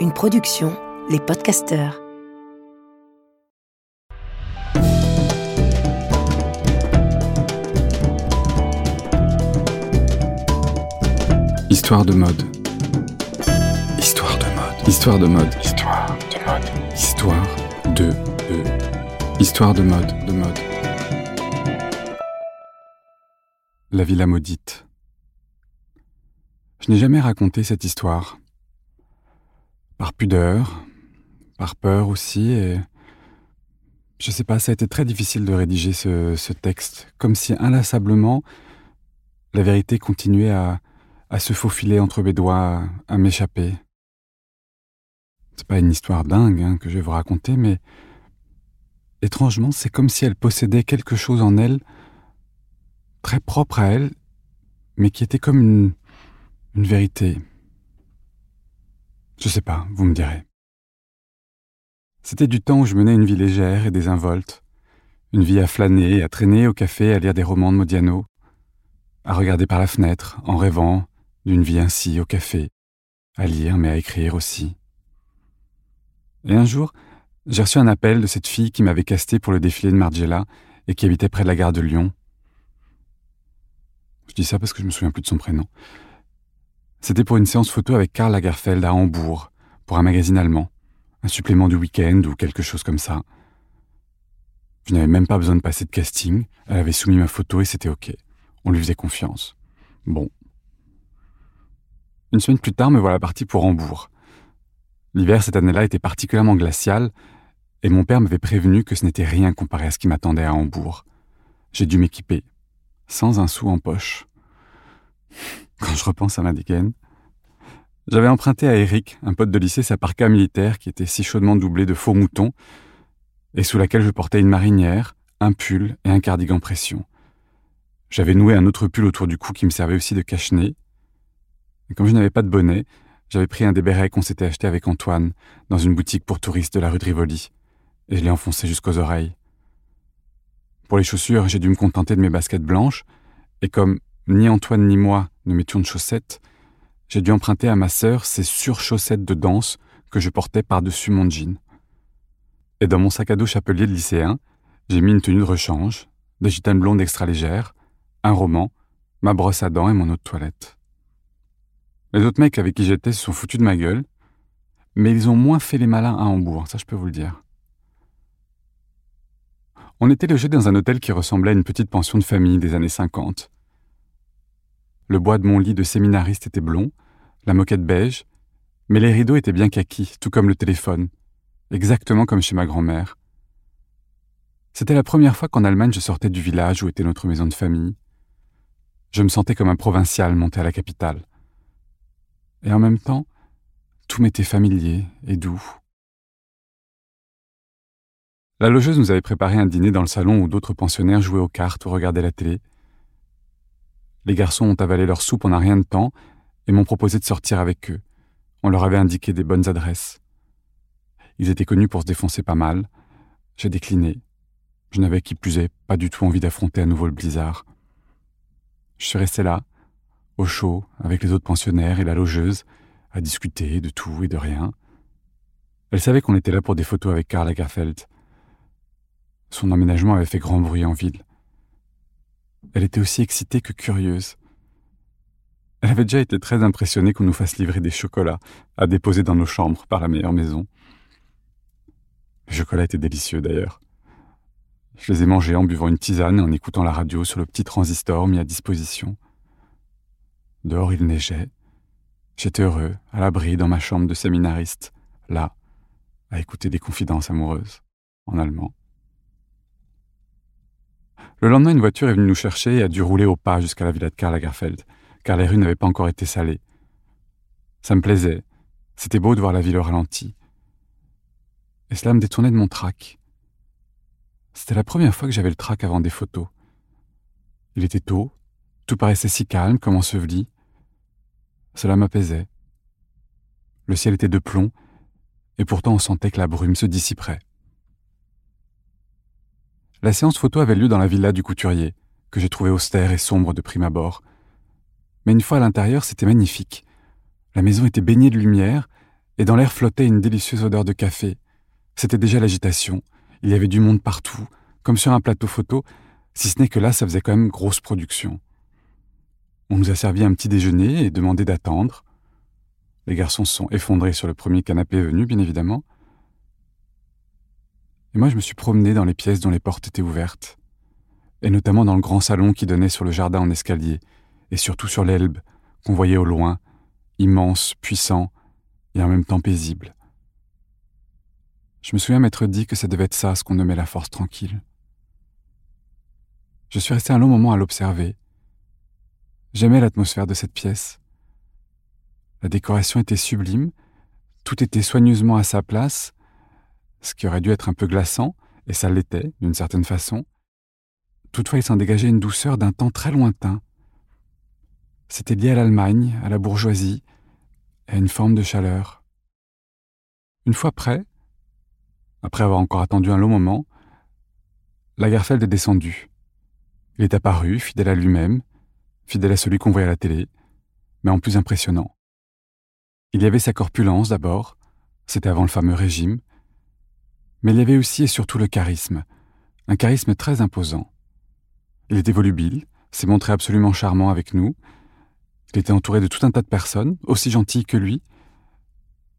Une production, les podcasteurs. Histoire de mode. Histoire de mode. Histoire de mode. Histoire de mode. Histoire de, de. Histoire de mode, de mode. La villa maudite. Je n'ai jamais raconté cette histoire. Par pudeur, par peur aussi, et je sais pas, ça a été très difficile de rédiger ce, texte, comme si inlassablement la vérité continuait à, à se faufiler entre mes doigts, à m'échapper. C'est pas une histoire dingue hein, que je vais vous raconter, mais étrangement, c'est comme si elle possédait quelque chose en elle, très propre à elle, mais qui était comme une, une vérité. Je sais pas, vous me direz. C'était du temps où je menais une vie légère et désinvolte, une vie à flâner, à traîner au café, à lire des romans de Modiano, à regarder par la fenêtre, en rêvant d'une vie ainsi au café, à lire mais à écrire aussi. Et un jour, j'ai reçu un appel de cette fille qui m'avait casté pour le défilé de Margiela et qui habitait près de la gare de Lyon. Je dis ça parce que je me souviens plus de son prénom. C'était pour une séance photo avec Karl Lagerfeld à Hambourg, pour un magazine allemand, un supplément du week-end ou quelque chose comme ça. Je n'avais même pas besoin de passer de casting, elle avait soumis ma photo et c'était ok. On lui faisait confiance. Bon. Une semaine plus tard, me voilà parti pour Hambourg. L'hiver cette année-là était particulièrement glacial, et mon père m'avait prévenu que ce n'était rien comparé à ce qui m'attendait à Hambourg. J'ai dû m'équiper, sans un sou en poche. Quand je repense à ma dégaine, j'avais emprunté à Eric, un pote de lycée, sa parka militaire qui était si chaudement doublée de faux moutons, et sous laquelle je portais une marinière, un pull et un cardigan pression. J'avais noué un autre pull autour du cou qui me servait aussi de cache-nez. Et comme je n'avais pas de bonnet, j'avais pris un des bérets qu'on s'était acheté avec Antoine dans une boutique pour touristes de la rue de Rivoli, et je l'ai enfoncé jusqu'aux oreilles. Pour les chaussures, j'ai dû me contenter de mes baskets blanches, et comme ni Antoine ni moi ne mettions de chaussettes, j'ai dû emprunter à ma sœur ces surchaussettes de danse que je portais par-dessus mon jean. Et dans mon sac à dos chapelier de lycéen, j'ai mis une tenue de rechange, des gitanes blondes extra légères, un roman, ma brosse à dents et mon eau de toilette. Les autres mecs avec qui j'étais se sont foutus de ma gueule, mais ils ont moins fait les malins à Hambourg, ça je peux vous le dire. On était logés dans un hôtel qui ressemblait à une petite pension de famille des années 50. Le bois de mon lit de séminariste était blond, la moquette beige, mais les rideaux étaient bien kakis, tout comme le téléphone, exactement comme chez ma grand-mère. C'était la première fois qu'en Allemagne je sortais du village où était notre maison de famille. Je me sentais comme un provincial monté à la capitale. Et en même temps, tout m'était familier et doux. La logeuse nous avait préparé un dîner dans le salon où d'autres pensionnaires jouaient aux cartes ou regardaient la télé. Les garçons ont avalé leur soupe en un rien de temps et m'ont proposé de sortir avec eux. On leur avait indiqué des bonnes adresses. Ils étaient connus pour se défoncer pas mal. J'ai décliné. Je n'avais qui plus pas du tout envie d'affronter à nouveau le blizzard. Je suis resté là, au chaud, avec les autres pensionnaires et la logeuse, à discuter de tout et de rien. Elle savait qu'on était là pour des photos avec Karl Lagerfeld. Son emménagement avait fait grand bruit en ville. Elle était aussi excitée que curieuse. Elle avait déjà été très impressionnée qu'on nous fasse livrer des chocolats à déposer dans nos chambres par la meilleure maison. Les chocolats étaient délicieux d'ailleurs. Je les ai mangés en buvant une tisane et en écoutant la radio sur le petit transistor mis à disposition. Dehors il neigeait. J'étais heureux, à l'abri dans ma chambre de séminariste, là, à écouter des confidences amoureuses, en allemand. Le lendemain, une voiture est venue nous chercher et a dû rouler au pas jusqu'à la villa de Karl Lagerfeld, car les rues n'avaient pas encore été salées. Ça me plaisait. C'était beau de voir la ville au ralenti. Et cela me détournait de mon trac. C'était la première fois que j'avais le trac avant des photos. Il était tôt, tout paraissait si calme comme enseveli. Cela m'apaisait. Le ciel était de plomb, et pourtant on sentait que la brume se dissiperait. La séance photo avait lieu dans la villa du couturier, que j'ai trouvé austère et sombre de prime abord. Mais une fois à l'intérieur, c'était magnifique. La maison était baignée de lumière, et dans l'air flottait une délicieuse odeur de café. C'était déjà l'agitation. Il y avait du monde partout, comme sur un plateau photo, si ce n'est que là, ça faisait quand même grosse production. On nous a servi un petit déjeuner et demandé d'attendre. Les garçons se sont effondrés sur le premier canapé venu, bien évidemment. Et moi, je me suis promené dans les pièces dont les portes étaient ouvertes, et notamment dans le grand salon qui donnait sur le jardin en escalier, et surtout sur l'Elbe, qu'on voyait au loin, immense, puissant, et en même temps paisible. Je me souviens m'être dit que ça devait être ça ce qu'on nommait la force tranquille. Je suis resté un long moment à l'observer. J'aimais l'atmosphère de cette pièce. La décoration était sublime, tout était soigneusement à sa place, ce qui aurait dû être un peu glaçant, et ça l'était, d'une certaine façon. Toutefois, il s'en dégageait une douceur d'un temps très lointain. C'était lié à l'Allemagne, à la bourgeoisie, à une forme de chaleur. Une fois prêt, après avoir encore attendu un long moment, Lagerfeld est descendu. Il est apparu, fidèle à lui-même, fidèle à celui qu'on voyait à la télé, mais en plus impressionnant. Il y avait sa corpulence d'abord, c'était avant le fameux régime, mais il y avait aussi et surtout le charisme, un charisme très imposant. Il était volubile, s'est montré absolument charmant avec nous, il était entouré de tout un tas de personnes, aussi gentilles que lui,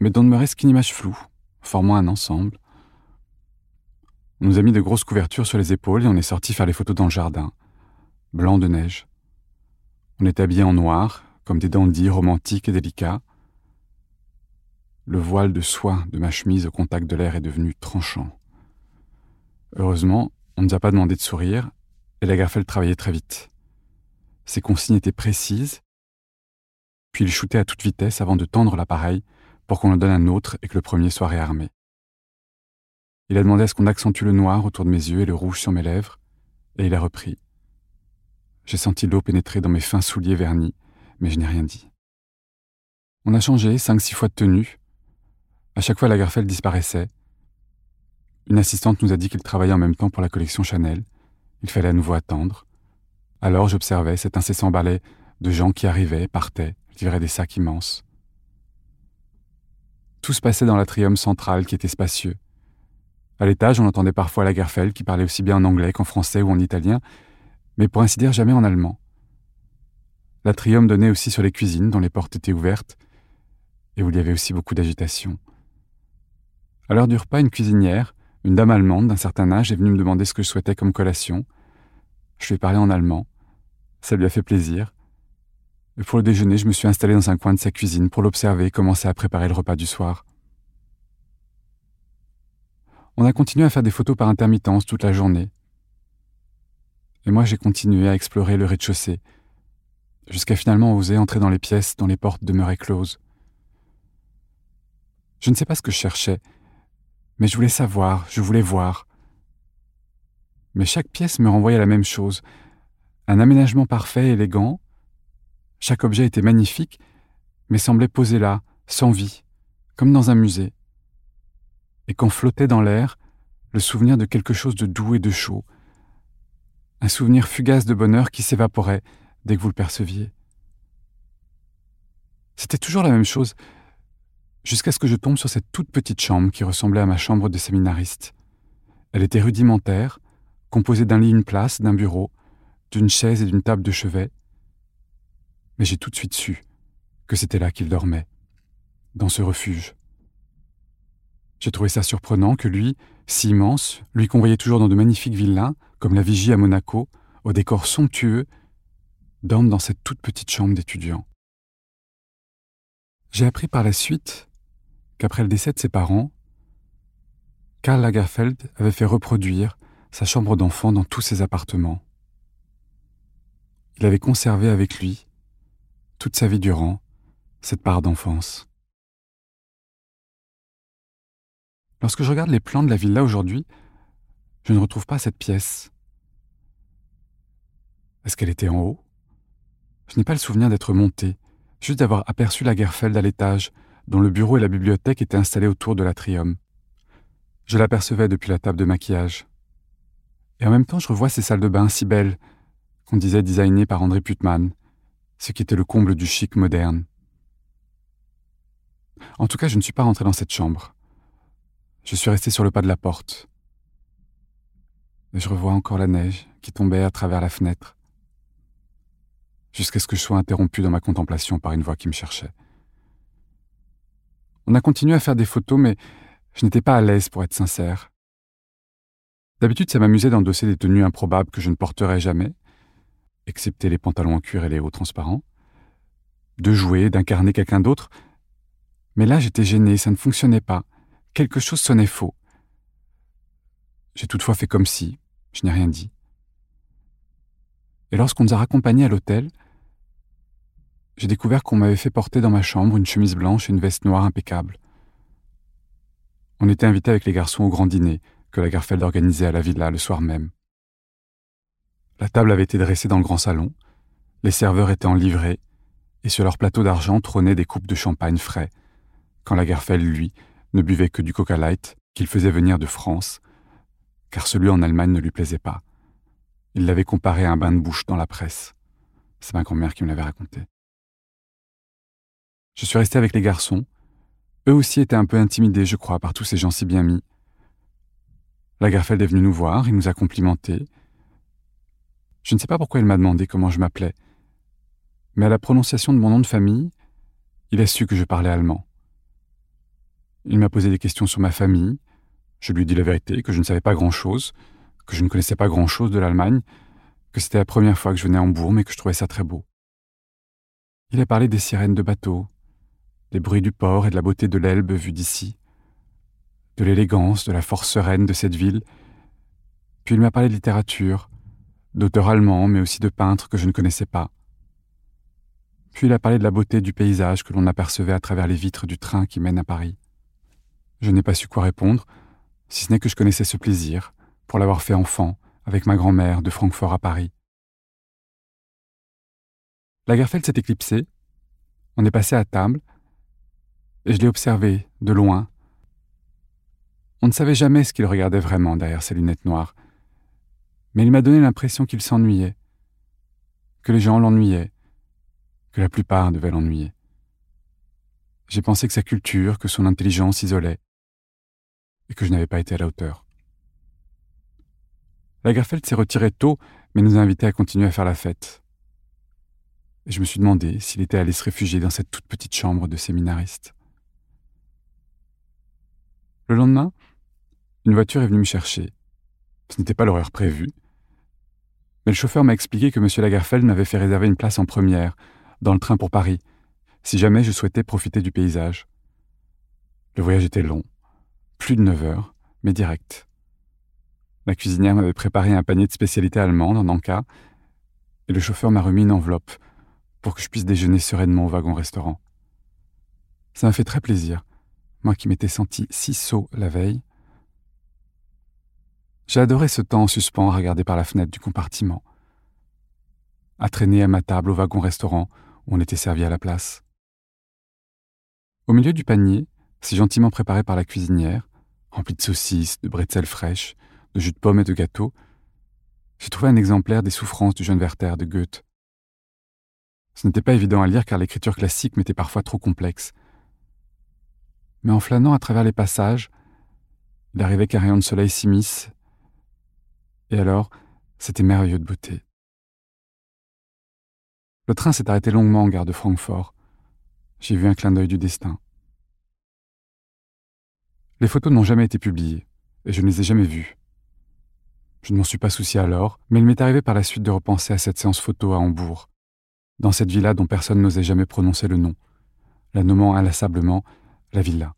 mais dont ne me reste qu'une image floue, formant un ensemble. On nous a mis de grosses couvertures sur les épaules et on est sorti faire les photos dans le jardin, blanc de neige. On était habillés en noir, comme des dandys romantiques et délicats. Le voile de soie de ma chemise au contact de l'air est devenu tranchant. Heureusement, on ne nous a pas demandé de sourire, et la Garfeld travaillait très vite. Ses consignes étaient précises, puis il shootait à toute vitesse avant de tendre l'appareil pour qu'on en donne un autre et que le premier soit réarmé. Il a demandé à ce qu'on accentue le noir autour de mes yeux et le rouge sur mes lèvres, et il a repris. J'ai senti l'eau pénétrer dans mes fins souliers vernis, mais je n'ai rien dit. On a changé cinq, six fois de tenue. À chaque fois, la Garfeld disparaissait. Une assistante nous a dit qu'il travaillait en même temps pour la collection Chanel. Il fallait à nouveau attendre. Alors j'observais cet incessant balai de gens qui arrivaient, partaient, livraient des sacs immenses. Tout se passait dans l'atrium central qui était spacieux. À l'étage, on entendait parfois Lagerfeld qui parlait aussi bien en anglais qu'en français ou en italien, mais pour ainsi dire jamais en allemand. L'atrium donnait aussi sur les cuisines dont les portes étaient ouvertes et où il y avait aussi beaucoup d'agitation. À l'heure du repas, une cuisinière, une dame allemande d'un certain âge, est venue me demander ce que je souhaitais comme collation. Je lui ai parlé en allemand. Ça lui a fait plaisir. Et pour le déjeuner, je me suis installé dans un coin de sa cuisine pour l'observer et commencer à préparer le repas du soir. On a continué à faire des photos par intermittence toute la journée. Et moi, j'ai continué à explorer le rez-de-chaussée, jusqu'à finalement oser entrer dans les pièces dont les portes demeuraient closes. Je ne sais pas ce que je cherchais, mais je voulais savoir, je voulais voir. Mais chaque pièce me renvoyait la même chose, un aménagement parfait, élégant. Chaque objet était magnifique, mais semblait posé là, sans vie, comme dans un musée et qu'on flottait dans l'air le souvenir de quelque chose de doux et de chaud, un souvenir fugace de bonheur qui s'évaporait dès que vous le perceviez. C'était toujours la même chose, jusqu'à ce que je tombe sur cette toute petite chambre qui ressemblait à ma chambre de séminariste. Elle était rudimentaire, composée d'un lit, une place, d'un bureau, d'une chaise et d'une table de chevet. Mais j'ai tout de suite su que c'était là qu'il dormait, dans ce refuge. J'ai trouvé ça surprenant que lui, si immense, lui qu'on voyait toujours dans de magnifiques villas, comme la Vigie à Monaco, au décor somptueux, dorme dans cette toute petite chambre d'étudiant. J'ai appris par la suite qu'après le décès de ses parents, Karl Lagerfeld avait fait reproduire sa chambre d'enfant dans tous ses appartements. Il avait conservé avec lui, toute sa vie durant, cette part d'enfance. Lorsque je regarde les plans de la villa aujourd'hui, je ne retrouve pas cette pièce. Est-ce qu'elle était en haut? Je n'ai pas le souvenir d'être monté, juste d'avoir aperçu la Gerfeld à l'étage, dont le bureau et la bibliothèque étaient installés autour de l'atrium. Je l'apercevais depuis la table de maquillage. Et en même temps, je revois ces salles de bain si belles, qu'on disait designées par André Putman, ce qui était le comble du chic moderne. En tout cas, je ne suis pas rentré dans cette chambre. Je suis resté sur le pas de la porte. Et je revois encore la neige qui tombait à travers la fenêtre, jusqu'à ce que je sois interrompu dans ma contemplation par une voix qui me cherchait. On a continué à faire des photos, mais je n'étais pas à l'aise pour être sincère. D'habitude, ça m'amusait d'endosser des tenues improbables que je ne porterais jamais, excepté les pantalons en cuir et les hauts transparents, de jouer, d'incarner quelqu'un d'autre. Mais là, j'étais gêné, ça ne fonctionnait pas. Quelque chose sonnait faux. J'ai toutefois fait comme si, je n'ai rien dit. Et lorsqu'on nous a raccompagnés à l'hôtel, j'ai découvert qu'on m'avait fait porter dans ma chambre une chemise blanche et une veste noire impeccable. On était invités avec les garçons au grand dîner que la Garfeld organisait à la villa le soir même. La table avait été dressée dans le grand salon, les serveurs étaient en livrée, et sur leur plateau d'argent trônaient des coupes de champagne frais, quand la Garfeld, lui, ne buvait que du Coca Light qu'il faisait venir de France, car celui en Allemagne ne lui plaisait pas. Il l'avait comparé à un bain de bouche dans la presse. C'est ma grand-mère qui me l'avait raconté. Je suis resté avec les garçons. Eux aussi étaient un peu intimidés, je crois, par tous ces gens si bien mis. Lagerfeld est venu nous voir, il nous a complimentés. Je ne sais pas pourquoi il m'a demandé comment je m'appelais, mais à la prononciation de mon nom de famille, il a su que je parlais allemand. Il m'a posé des questions sur ma famille. Je lui ai dit la vérité, que je ne savais pas grand-chose, que je ne connaissais pas grand-chose de l'Allemagne, que c'était la première fois que je venais à Hambourg, mais que je trouvais ça très beau. Il a parlé des sirènes de bateaux, des bruits du port et de la beauté de l'Elbe vue d'ici, de l'élégance, de la force sereine de cette ville. Puis il m'a parlé de littérature, d'auteurs allemands, mais aussi de peintres que je ne connaissais pas. Puis il a parlé de la beauté du paysage que l'on apercevait à travers les vitres du train qui mène à Paris. Je n'ai pas su quoi répondre, si ce n'est que je connaissais ce plaisir, pour l'avoir fait enfant, avec ma grand-mère de Francfort à Paris. La Garfeld s'est éclipsée. On est passé à table, je l'ai observé, de loin. On ne savait jamais ce qu'il regardait vraiment derrière ses lunettes noires, mais il m'a donné l'impression qu'il s'ennuyait, que les gens l'ennuyaient, que la plupart devaient l'ennuyer. J'ai pensé que sa culture, que son intelligence isolait, et que je n'avais pas été à la hauteur. Lagerfeld s'est retiré tôt, mais nous a invités à continuer à faire la fête. Et je me suis demandé s'il était allé se réfugier dans cette toute petite chambre de séminariste. Le lendemain, une voiture est venue me chercher. Ce n'était pas l'horaire prévu. Mais le chauffeur m'a expliqué que M. Lagerfeld m'avait fait réserver une place en première, dans le train pour Paris, si jamais je souhaitais profiter du paysage. Le voyage était long, plus de neuf heures, mais direct. La cuisinière m'avait préparé un panier de spécialités allemandes en Anka, et le chauffeur m'a remis une enveloppe pour que je puisse déjeuner sereinement au wagon-restaurant. Ça m'a fait très plaisir qui m'étais senti si sot la veille. J'ai adoré ce temps en suspens à regarder par la fenêtre du compartiment, à traîner à ma table au wagon-restaurant où on était servi à la place. Au milieu du panier, si gentiment préparé par la cuisinière, rempli de saucisses, de bretzels fraîches, de jus de pommes et de gâteaux, j'ai trouvé un exemplaire des souffrances du jeune Werther de Goethe. Ce n'était pas évident à lire car l'écriture classique m'était parfois trop complexe, mais en flânant à travers les passages, il arrivait qu'un rayon de soleil s'immisce, et alors c'était merveilleux de beauté. Le train s'est arrêté longuement en gare de Francfort. J'ai vu un clin d'œil du destin. Les photos n'ont jamais été publiées, et je ne les ai jamais vues. Je ne m'en suis pas soucié alors, mais il m'est arrivé par la suite de repenser à cette séance photo à Hambourg, dans cette villa dont personne n'osait jamais prononcer le nom, la nommant inlassablement la villa.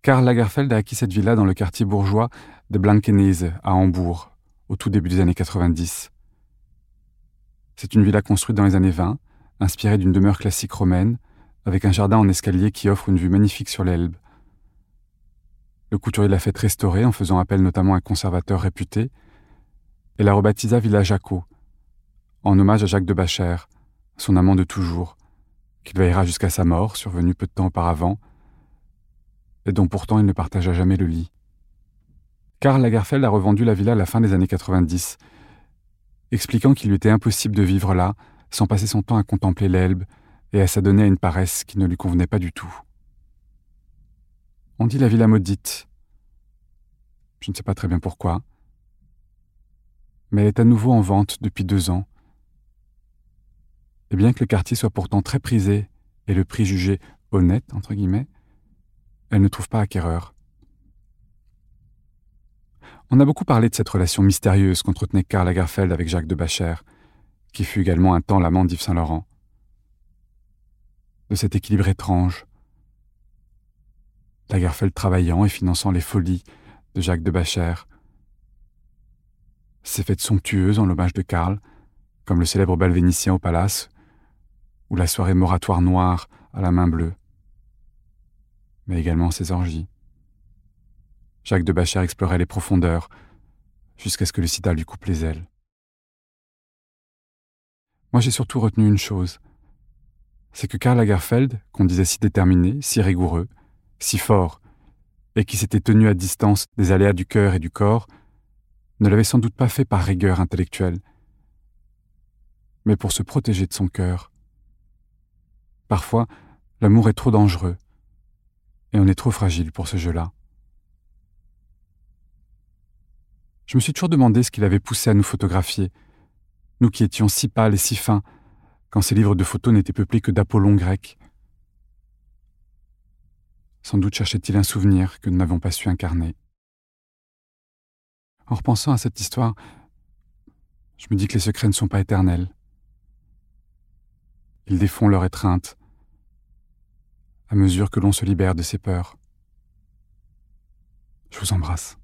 Karl Lagerfeld a acquis cette villa dans le quartier bourgeois de Blankenese à Hambourg, au tout début des années 90. C'est une villa construite dans les années 20, inspirée d'une demeure classique romaine, avec un jardin en escalier qui offre une vue magnifique sur l'Elbe. Le couturier l'a fait restaurer en faisant appel notamment à un conservateur réputé, et la rebaptisa Villa Jaco, en hommage à Jacques de Bacher, son amant de toujours, qu'il veillera jusqu'à sa mort, survenue peu de temps auparavant, et dont pourtant il ne partagea jamais le lit. Karl Lagerfeld a revendu la villa à la fin des années 90, expliquant qu'il lui était impossible de vivre là sans passer son temps à contempler l'Elbe et à s'adonner à une paresse qui ne lui convenait pas du tout. On dit la villa maudite. Je ne sais pas très bien pourquoi. Mais elle est à nouveau en vente depuis deux ans. Et bien que le quartier soit pourtant très prisé et le prix jugé honnête, entre guillemets, elle ne trouve pas acquéreur. On a beaucoup parlé de cette relation mystérieuse qu'entretenait Karl Lagerfeld avec Jacques de Bacher, qui fut également un temps l'amant d'Yves Saint-Laurent. De cet équilibre étrange. Lagerfeld travaillant et finançant les folies de Jacques de Bacher. Ces fêtes somptueuses en l'hommage de Karl, comme le célèbre bal vénitien au palace, ou la soirée moratoire noire à la main bleue, mais également ses orgies. Jacques de Bacher explorait les profondeurs, jusqu'à ce que le sida lui coupe les ailes. Moi j'ai surtout retenu une chose, c'est que Karl Lagerfeld, qu'on disait si déterminé, si rigoureux, si fort, et qui s'était tenu à distance des aléas du cœur et du corps, ne l'avait sans doute pas fait par rigueur intellectuelle, mais pour se protéger de son cœur. Parfois, l'amour est trop dangereux, et on est trop fragile pour ce jeu-là. Je me suis toujours demandé ce qui l'avait poussé à nous photographier, nous qui étions si pâles et si fins, quand ces livres de photos n'étaient peuplés que d'Apollon grec. Sans doute cherchait-il un souvenir que nous n'avons pas su incarner. En repensant à cette histoire, je me dis que les secrets ne sont pas éternels. Ils défont leur étreinte à mesure que l'on se libère de ses peurs. Je vous embrasse.